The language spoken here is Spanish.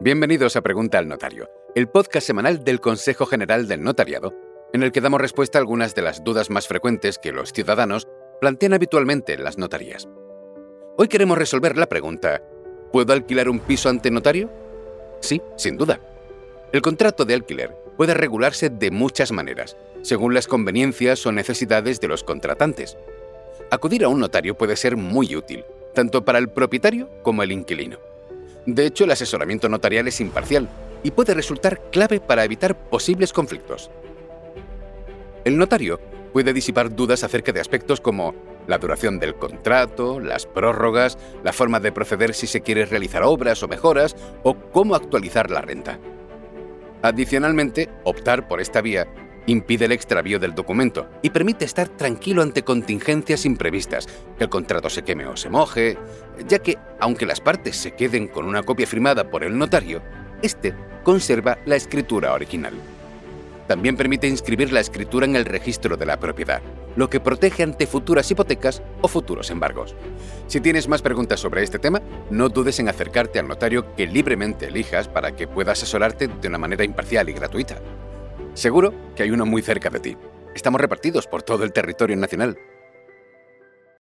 Bienvenidos a Pregunta al Notario, el podcast semanal del Consejo General del Notariado, en el que damos respuesta a algunas de las dudas más frecuentes que los ciudadanos plantean habitualmente en las notarías. Hoy queremos resolver la pregunta, ¿puedo alquilar un piso ante notario? Sí, sin duda. El contrato de alquiler puede regularse de muchas maneras, según las conveniencias o necesidades de los contratantes. Acudir a un notario puede ser muy útil, tanto para el propietario como el inquilino. De hecho, el asesoramiento notarial es imparcial y puede resultar clave para evitar posibles conflictos. El notario puede disipar dudas acerca de aspectos como la duración del contrato, las prórrogas, la forma de proceder si se quiere realizar obras o mejoras, o cómo actualizar la renta. Adicionalmente, optar por esta vía impide el extravío del documento y permite estar tranquilo ante contingencias imprevistas, que el contrato se queme o se moje, ya que, aunque las partes se queden con una copia firmada por el notario, este conserva la escritura original. También permite inscribir la escritura en el registro de la propiedad, lo que protege ante futuras hipotecas o futuros embargos. Si tienes más preguntas sobre este tema, no dudes en acercarte al notario que libremente elijas para que pueda asesorarte de una manera imparcial y gratuita. Seguro que hay uno muy cerca de ti. Estamos repartidos por todo el territorio nacional.